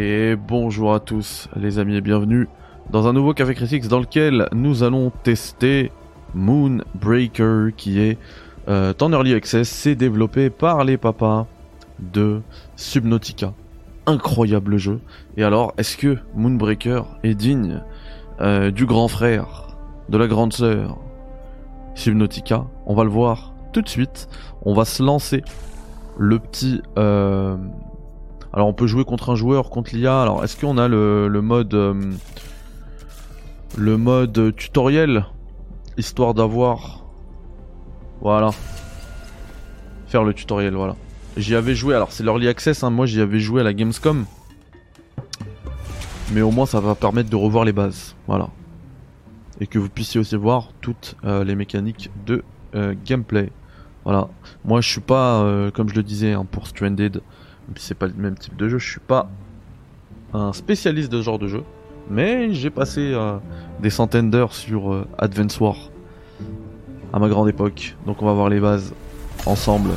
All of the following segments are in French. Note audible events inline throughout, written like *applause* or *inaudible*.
Et bonjour à tous les amis et bienvenue dans un nouveau Café Critics dans lequel nous allons tester Moonbreaker qui est euh, en early access, c'est développé par les papas de Subnautica. Incroyable jeu. Et alors, est-ce que Moonbreaker est digne euh, du grand frère, de la grande sœur Subnautica? On va le voir tout de suite. On va se lancer le petit... Euh, alors on peut jouer contre un joueur, contre l'IA. Alors est-ce qu'on a le, mode... Euh, le mode tutoriel Histoire d'avoir... Voilà. Faire le tutoriel, voilà. J'y avais joué, alors c'est l'early access, hein. moi j'y avais joué à la Gamescom. Mais au moins ça va permettre de revoir les bases, voilà. Et que vous puissiez aussi voir toutes euh, les mécaniques de gameplay. Voilà. Moi, je suis pas, euh, comme je le disais, hein, pour Stranded, c'est pas le même type de jeu, je suis pas un spécialiste de ce genre de jeu. Mais j'ai passé euh, des centaines d'heures sur euh, War à ma grande époque. Donc on va voir les bases ensemble.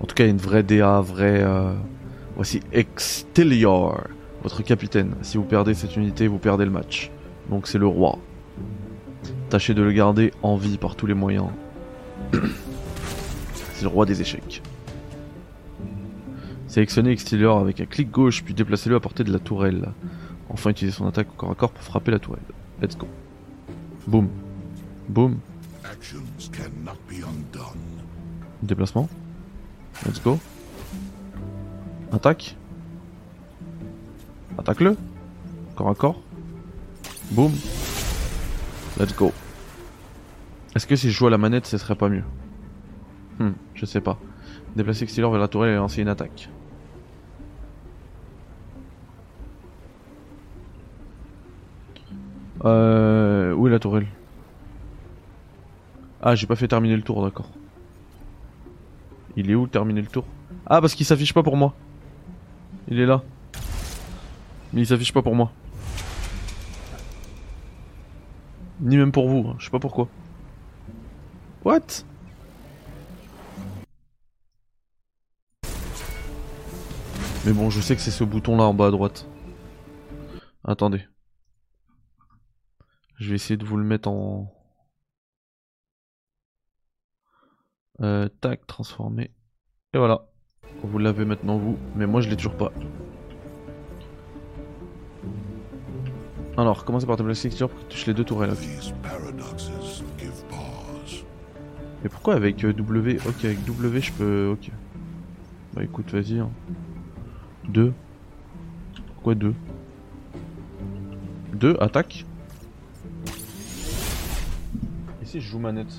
En tout cas, une vraie DA, vrai. Voici Extelior, votre capitaine. Si vous perdez cette unité, vous perdez le match. Donc c'est le roi. Tâchez de le garder en vie par tous les moyens. *coughs* C'est le roi des échecs. Sélectionnez Extilior avec un clic gauche, puis déplacez-le à portée de la tourelle. Enfin, utilisez son attaque au corps à corps pour frapper la tourelle. Let's go. Boum. Boum. Déplacement. Let's go. Attaque. Attaque-le. Corps à corps. Boum. Let's go. Est-ce que si je joue à la manette, ce serait pas mieux? Hmm, je sais pas. Déplacer Xylor vers la tourelle et lancer une attaque. Euh... Où est la tourelle? Ah, j'ai pas fait terminer le tour, d'accord. Il est où terminer le tour? Ah, parce qu'il s'affiche pas pour moi. Il est là. Mais il s'affiche pas pour moi. Ni même pour vous, hein. je sais pas pourquoi. What? Mais bon, je sais que c'est ce bouton là en bas à droite. Attendez. Je vais essayer de vous le mettre en... Euh, tac, transformer. Et voilà. Vous l'avez maintenant vous, mais moi je l'ai toujours pas. Alors, commencez par tabler texture pour que tu touches les deux tourelles. Mais pourquoi avec euh, W? Ok, avec W je peux... Ok. Bah écoute, vas-y. Hein. 2. Pourquoi 2 2, attaque. Si je joue manette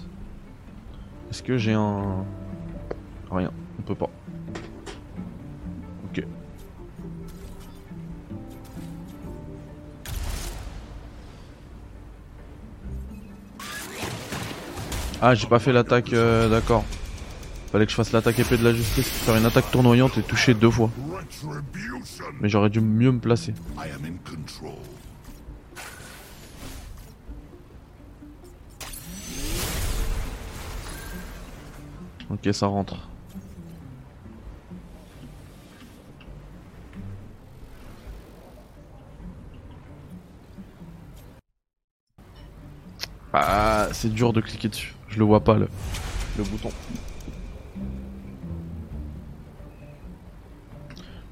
Est-ce que j'ai un... Rien, on peut pas. Ok. Ah, j'ai pas fait l'attaque, euh, d'accord. Fallait que je fasse l'attaque épée de la justice, faire une attaque tournoyante et toucher deux fois. Mais j'aurais dû mieux me placer. Ok, ça rentre. Ah, c'est dur de cliquer dessus. Je le vois pas le, le bouton.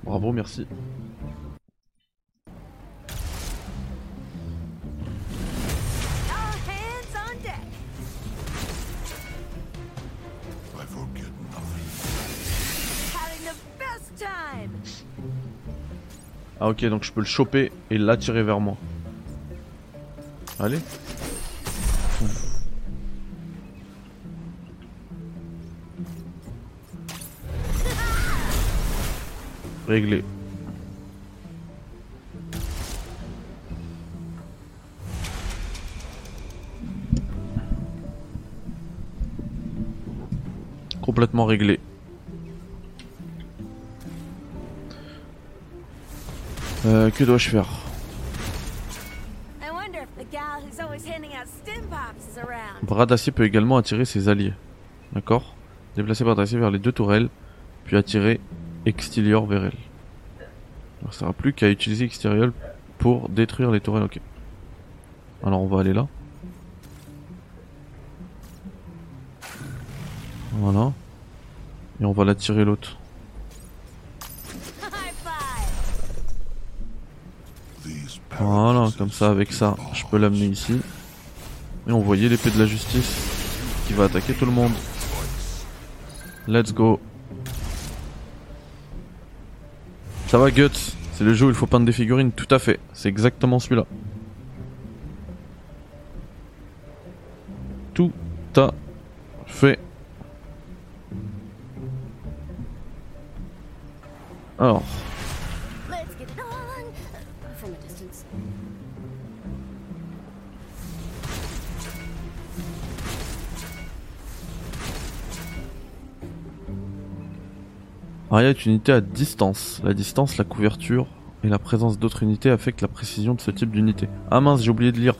Bravo, merci. Ah ok donc je peux le choper et l'attirer vers moi. Allez. Réglé. Complètement réglé. Euh, que dois-je faire Bras d'acier peut également attirer ses alliés. D'accord Déplacer bras d'acier vers les deux tourelles, puis attirer Extilior vers elle. Alors, ça sera plus qu'à utiliser Exterial pour détruire les tourelles. Ok. Alors on va aller là. Voilà. Et on va la tirer l'autre. Voilà, comme ça, avec ça, je peux l'amener ici. Et on voyait l'épée de la justice qui va attaquer tout le monde. Let's go. Ça va Guts? C'est le jeu où il faut peindre des figurines Tout à fait, c'est exactement celui-là. Tout à fait. Alors. Aria est une unité à distance. La distance, la couverture et la présence d'autres unités affectent la précision de ce type d'unité. Ah mince, j'ai oublié de lire.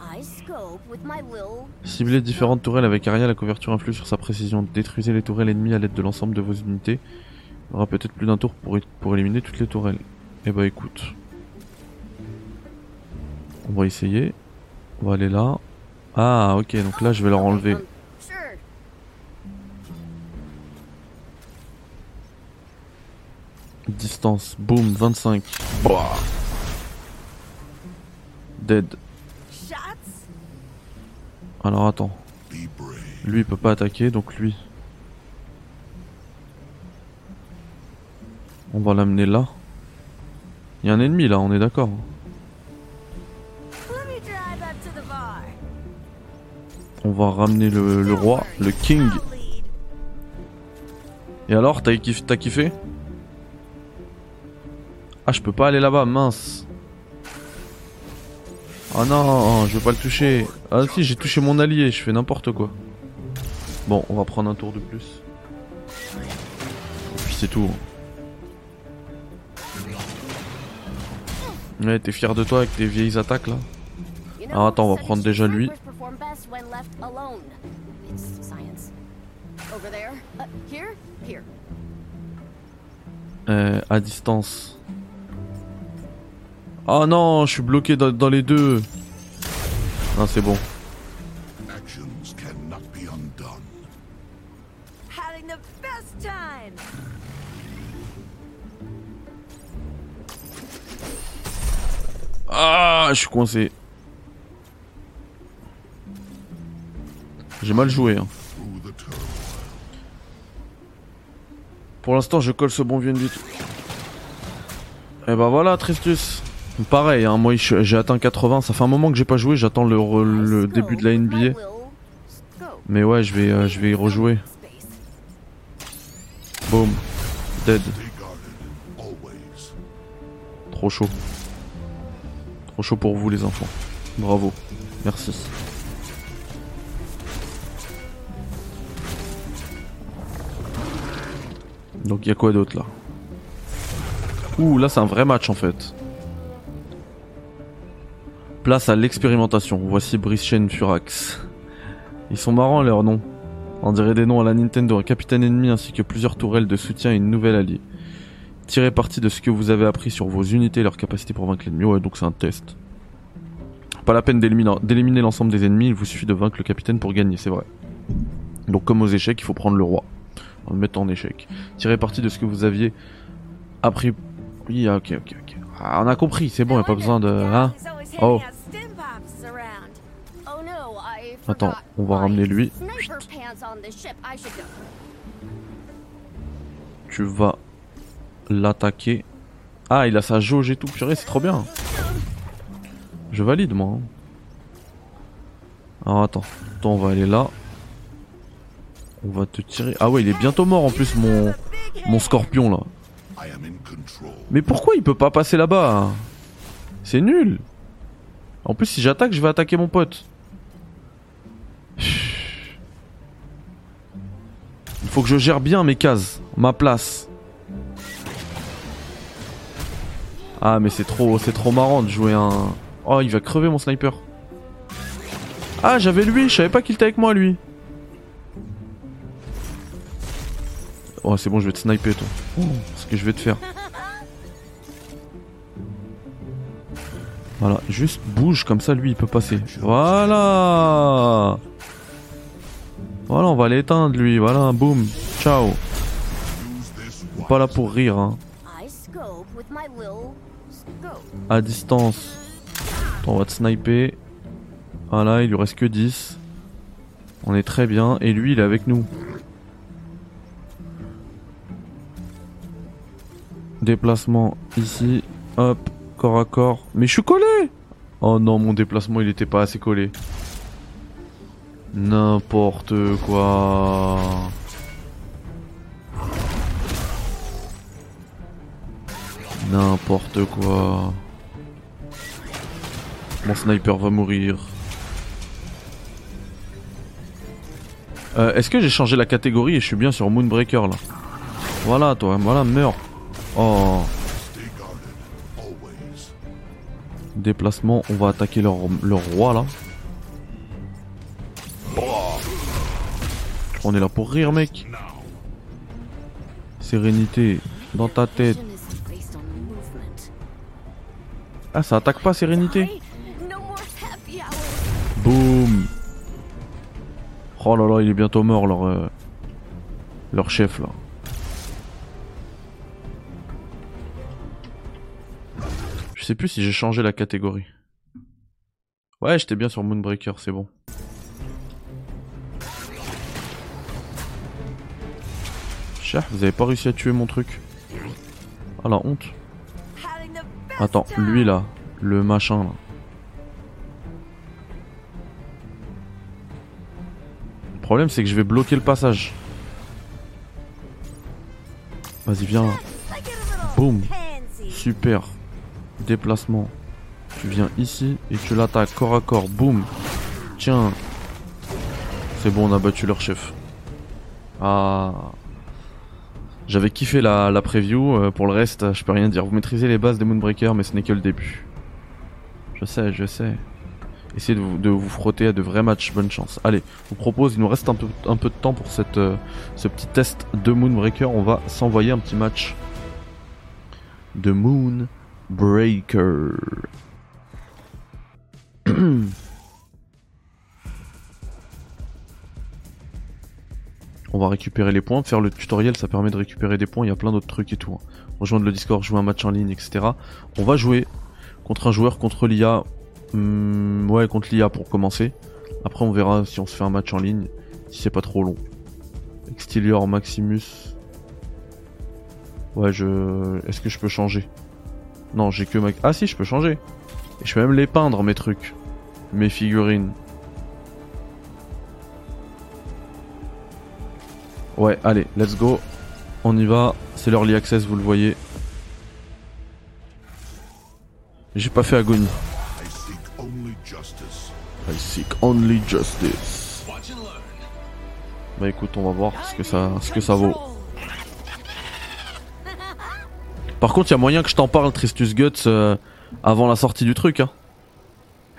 Cibler différentes tourelles avec Aria, la couverture influe sur sa précision. Détruisez les tourelles ennemies à l'aide de l'ensemble de vos unités. Il y aura peut-être plus d'un tour pour, pour éliminer toutes les tourelles. Eh bah écoute. On va essayer. On va aller là. Ah ok, donc là je vais leur enlever Distance, boom, 25. Dead. Alors attends. Lui il peut pas attaquer, donc lui. On va l'amener là. Il y a un ennemi là, on est d'accord. On va ramener le, roi, le king. Et alors, t'as kiffé? Ah, je peux pas aller là-bas, mince. Oh non, je veux pas le toucher. Ah si, j'ai touché mon allié, je fais n'importe quoi. Bon, on va prendre un tour de plus. Et puis c'est tout. Ouais, t'es fier de toi avec tes vieilles attaques là Alors attends, on va prendre déjà lui. Euh, à distance. Oh non, je suis bloqué dans, les deux. Non, c'est bon. Ah, je suis coincé. J'ai mal joué. Hein. Pour l'instant, je colle ce bon vieux du tout. Et eh ben voilà, Tristus. Pareil, hein, moi j'ai atteint 80, ça fait un moment que j'ai pas joué, j'attends le, début de la NBA. Mais ouais, je vais, euh, je vais y rejouer. Boom. Dead. Trop chaud. Trop chaud pour vous les enfants. Bravo. Merci. Donc il y a quoi d'autre là? Ouh, là c'est un vrai match en fait. Place à l'expérimentation. Voici Brishen Furax. Ils sont marrants leurs noms. On dirait des noms à la Nintendo, un capitaine ennemi ainsi que plusieurs tourelles de soutien et une nouvelle alliée. Tirez parti de ce que vous avez appris sur vos unités et leur capacité pour vaincre l'ennemi. Ouais, donc c'est un test. Pas la peine d'éliminer l'ensemble des ennemis, il vous suffit de vaincre le capitaine pour gagner, c'est vrai. Donc comme aux échecs, il faut prendre le roi. En le mettant en échec. Tirez parti de ce que vous aviez appris. Oui, ah, ok, ok, ok. Ah, on a compris, c'est bon, y a pas besoin de... Hein Oh Attends, on va ramener lui. Tu vas l'attaquer. Ah, il a sa jauge et tout, purée, c'est trop bien. Je valide, moi. Hein. Alors attends, attends, on va aller là. On va te tirer. Ah ouais, il est bientôt mort en plus, mon, mon scorpion là. Mais pourquoi il peut pas passer là-bas? C'est nul. En plus, si j'attaque, je vais attaquer mon pote. Il faut que je gère bien mes cases, ma place. Ah mais c'est trop c'est trop marrant de jouer un... Oh il va crever mon sniper. Ah j'avais lui, je savais pas qu'il était avec moi lui. Oh c'est bon je vais te sniper toi. Ce que je vais te faire? Voilà, juste bouge comme ça, lui il peut passer. Voilà Voilà, on va l'éteindre lui, voilà, boum, ciao. Pas là pour rire, hein. À distance. On va te sniper. Voilà, il lui reste que 10. On est très bien. Et lui, il est avec nous. Déplacement ici. Hop, à corps. Mais je suis collé Oh non, mon déplacement, il était pas assez collé. N'importe quoi. N'importe quoi. Mon sniper va mourir. Euh, Est-ce que j'ai changé la catégorie et je suis bien sur Moonbreaker là? Voilà toi, voilà, meurs. Oh. Déplacement, on va attaquer leur, roi là. On est là pour rire mec. Sérénité dans ta tête. Ah ça attaque pas sérénité Boum Oh là là il est bientôt mort leur, euh, leur chef là. Sais plus si j'ai changé la catégorie. Ouais j'étais bien sur Moonbreaker c'est bon. Cher, vous avez pas réussi à tuer mon truc. Ah la honte. Attends, lui là, le machin là. Le problème c'est que je vais bloquer le passage. Vas-y viens. Boum. Super. Déplacement. Tu viens ici et tu l'attaques corps à corps. Boum. Tiens. C'est bon, on a battu leur chef. Ah. J'avais kiffé la, la preview, euh, pour le reste, je peux rien dire. Vous maîtrisez les bases des Moonbreaker, mais ce n'est que le début. Je sais, je sais. Essayez de vous, frotter à de vrais matchs, bonne chance. Allez, vous propose, il nous reste un peu, de temps pour cette, euh, ce petit test de Moonbreaker. On va s'envoyer un petit match de Moonbreaker. On va récupérer les points. Faire le tutoriel, ça permet de récupérer des points. Il y a plein d'autres trucs et tout. hein. Rejoindre le Discord, jouer un match en ligne, etc. On va jouer contre un joueur, contre l'IA. Hmm, ouais, contre l'IA pour commencer. Après, on verra si on se fait un match en ligne. Si c'est pas trop long. Extilior Maximus. Ouais, je. Est-ce que je peux changer? Non, j'ai que Mac. Ah si, je peux changer. Et je peux même les peindre, mes trucs. Mes figurines. Ouais, allez, let's go. On y va. C'est l'early access, vous le voyez. J'ai pas fait agonie. I seek only justice. I seek only justice. Bah écoute, on va voir ce que ça, ce que ça vaut. Par contre, il y a moyen que je t'en parle, Tristus Guts, euh, avant la sortie du truc. Hein.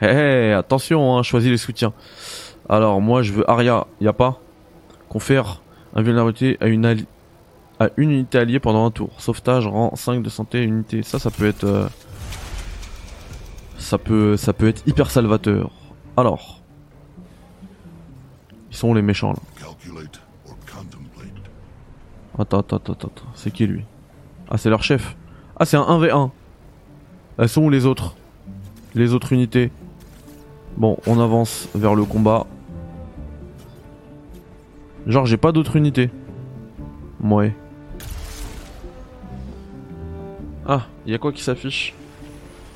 Hé, hé, attention, hein, choisis les soutiens. Alors, moi, je veux Aria, y a pas Confère invulnérabilité à une, alli- à une unité alliée pendant un tour. Sauvetage, rang 5 de santé, unité. Ça, ça peut être... euh, ça peut, ça peut être hyper salvateur. Alors... Ils sont où, les méchants, là? Attends, attends, attends, attends. C'est qui lui? Ah, c'est leur chef. Ah, c'est un 1v1. Elles sont où les autres? Les autres unités? Bon, on avance vers le combat. Genre, j'ai pas d'autres unités. Ouais. Ah, y a quoi qui s'affiche?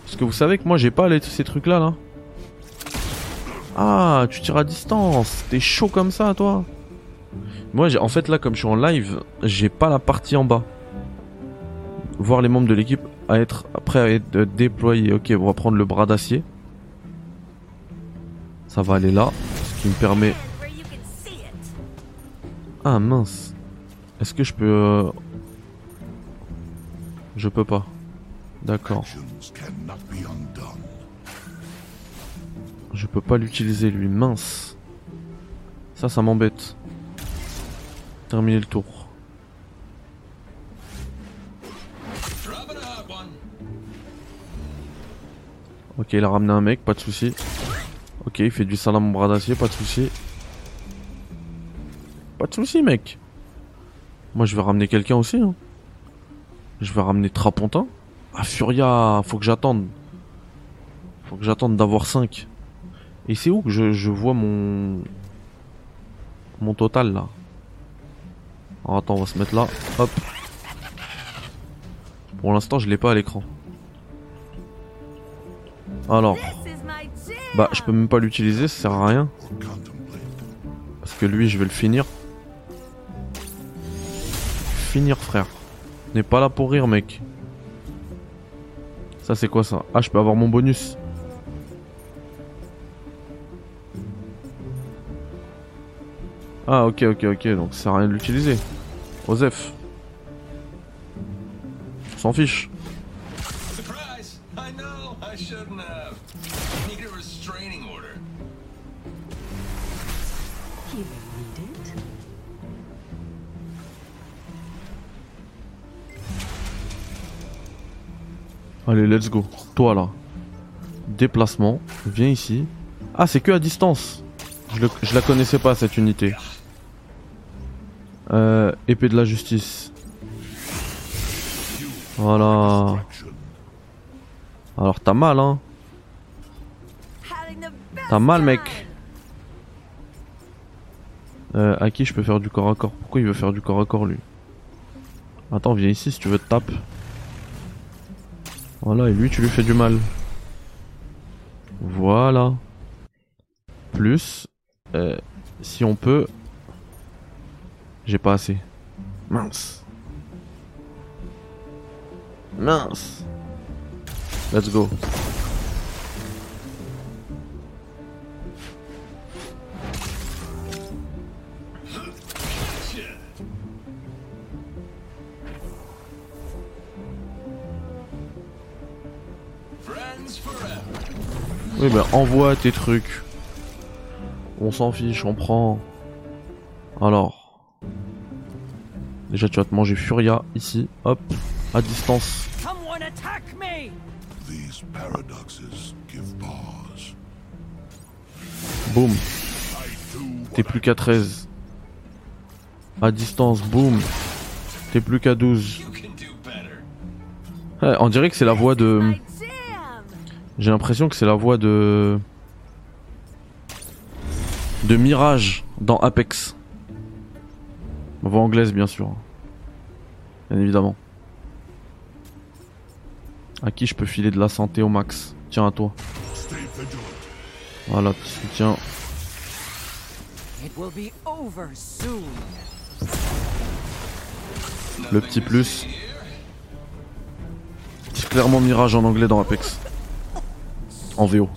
Parce que vous savez que moi, j'ai pas ces trucs-là, là. Ah, tu tires à distance. T'es chaud comme ça, toi moi, j'ai- en fait, là, comme je suis en live, j'ai pas la partie en bas. Voir les membres de l'équipe à être prêts à être déployés. Ok, on va prendre le bras d'acier. Ça va aller là, ce qui me permet. Ah mince. Est-ce que je peux euh, Je peux pas. D'accord. Je peux pas l'utiliser lui. Mince. Ça, ça m'embête. Terminer le tour. Ok, il a ramené un mec, pas de souci. Ok, il fait du salam bras d'acier, pas de souci. Pas de souci, mec. Moi, je vais ramener quelqu'un aussi. hein. Je vais ramener Trapontin. Ah, Furia, faut que j'attende. Faut que j'attende d'avoir 5. Et c'est où que je, je vois mon... Mon total, là? Alors, attends, on va se mettre là. Hop. Pour l'instant, je l'ai pas à l'écran. Alors, bah, je peux même pas l'utiliser, ça sert à rien. Parce que lui, je vais le finir. Finir, frère. On n'est pas là pour rire, mec. Ça, c'est quoi ça? Ah, je peux avoir mon bonus. Ah, ok, ok, ok. Donc, ça sert à rien de l'utiliser. Osef. On s'en fiche. Allez, let's go. Toi là. Déplacement. Viens ici. Ah, c'est que à distance. Je, la connaissais pas cette unité. Euh, épée de la justice. Voilà. Alors t'as mal hein. T'as mal mec. Euh, à qui je peux faire du corps à corps? Pourquoi il veut faire du corps à corps lui? Attends, viens ici si tu veux te tape. Voilà, et lui tu lui fais du mal. Voilà. Plus, euh, si on peut... J'ai pas assez. Mince. Mince. Let's go. Oui, bah envoie tes trucs. On s'en fiche, on prend. Alors. Déjà, tu vas te manger Furia ici, hop, à distance. Someone attack me! These paradoxes give pause. Boum, t'es plus qu'à 13. À distance, boum, t'es plus qu'à 12. You can do better. Ouais, on dirait que c'est la voix de. J'ai l'impression que c'est la voix de. De Mirage dans Apex. Voix anglaise, bien sûr. Bien évidemment. À qui je peux filer de la santé au max? Tiens, à toi. Voilà, soon. Le petit plus. C'est clairement Mirage en anglais dans Apex. En VO.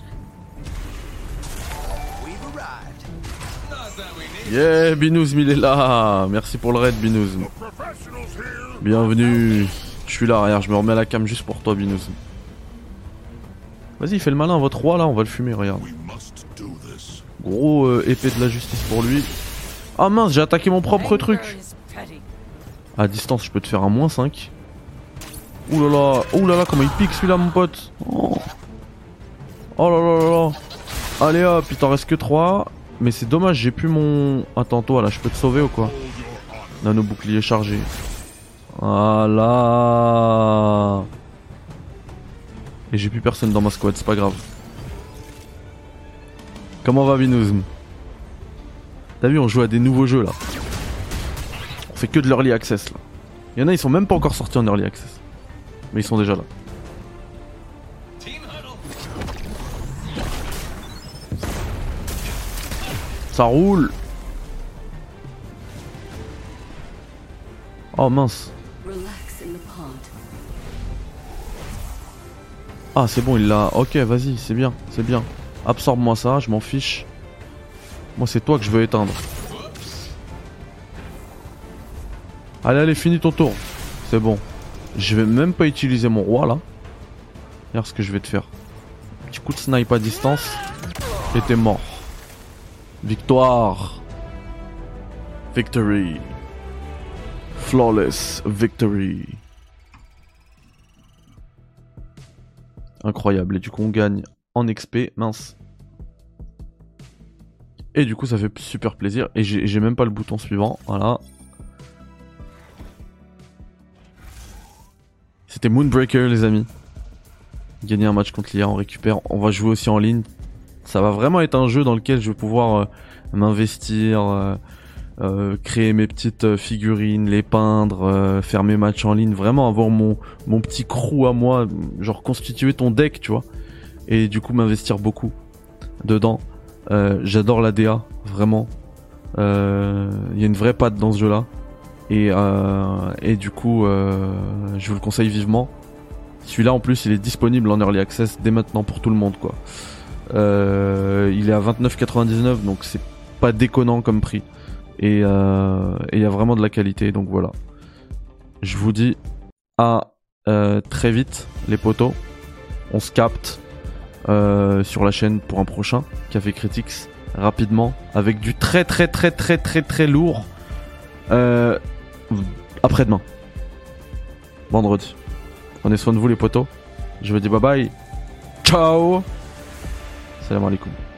Yeah, Binouz, il est là. Merci pour le raid, Binouz. Professionals here. Bienvenue. Je suis là, regarde, je me remets à la cam juste pour toi, Binouz. Vas-y, fais le malin, votre roi là, on va le fumer, regarde. Gros euh, épée de la justice pour lui. Ah mince, j'ai attaqué mon propre truc. À distance, je peux te faire un moins 5. Ouh là là, ouh là là, comment il pique celui-là, mon pote. Oh. Oh là là là. Allez hop, il t'en reste que 3. Mais c'est dommage, j'ai plus mon. Attends, toi là, je peux te sauver ou quoi? Nano bouclier chargé. Voilà. Et j'ai plus personne dans ma squad, c'est pas grave. Comment va Vinouzm? T'as vu, on joue à des nouveaux jeux là. On fait que de l'early access là. Il y en a, ils sont même pas encore sortis en early access. Mais ils sont déjà là. Ça roule Oh mince. Ah c'est bon, il l'a... Ok, vas-y, c'est bien, c'est bien. Absorbe-moi ça, je m'en fiche. Moi c'est toi que je veux éteindre. Allez, allez, finis ton tour. C'est bon. Je vais même pas utiliser mon roi là. Regarde ce que je vais te faire. Petit coup de snipe à distance. Et t'es mort. Victoire. Victory. Flawless victory. Incroyable. Et du coup, on gagne en XP. Mince. Et du coup, ça fait super plaisir. Et j'ai même pas le bouton suivant. Voilà. C'était Moonbreaker, les amis. Gagner un match contre l'IA, on récupère. On va jouer aussi en ligne. Ça va vraiment être un jeu dans lequel je vais pouvoir euh, m'investir, euh, euh, créer mes petites figurines, les peindre, faire mes matchs en ligne. Vraiment avoir mon, mon petit crew à moi. Genre constituer ton deck, tu vois. Et du coup, m'investir beaucoup dedans. J'adore la DA, vraiment. Il y a une vraie patte dans ce jeu-là. Et, et du coup, je vous le conseille vivement. Celui-là, en plus, il est disponible en early access dès maintenant pour tout le monde, quoi. Euh, il est à 29,99, donc c'est pas déconnant comme prix. Et euh, et il y a vraiment de la qualité, donc voilà. Je vous dis à euh, très vite, les potos. On se capte sur la chaîne pour un prochain Café Critics rapidement avec du très très très très très très lourd après-demain vendredi prenez soin de vous les potos je vous dis bye bye ciao salam alaikum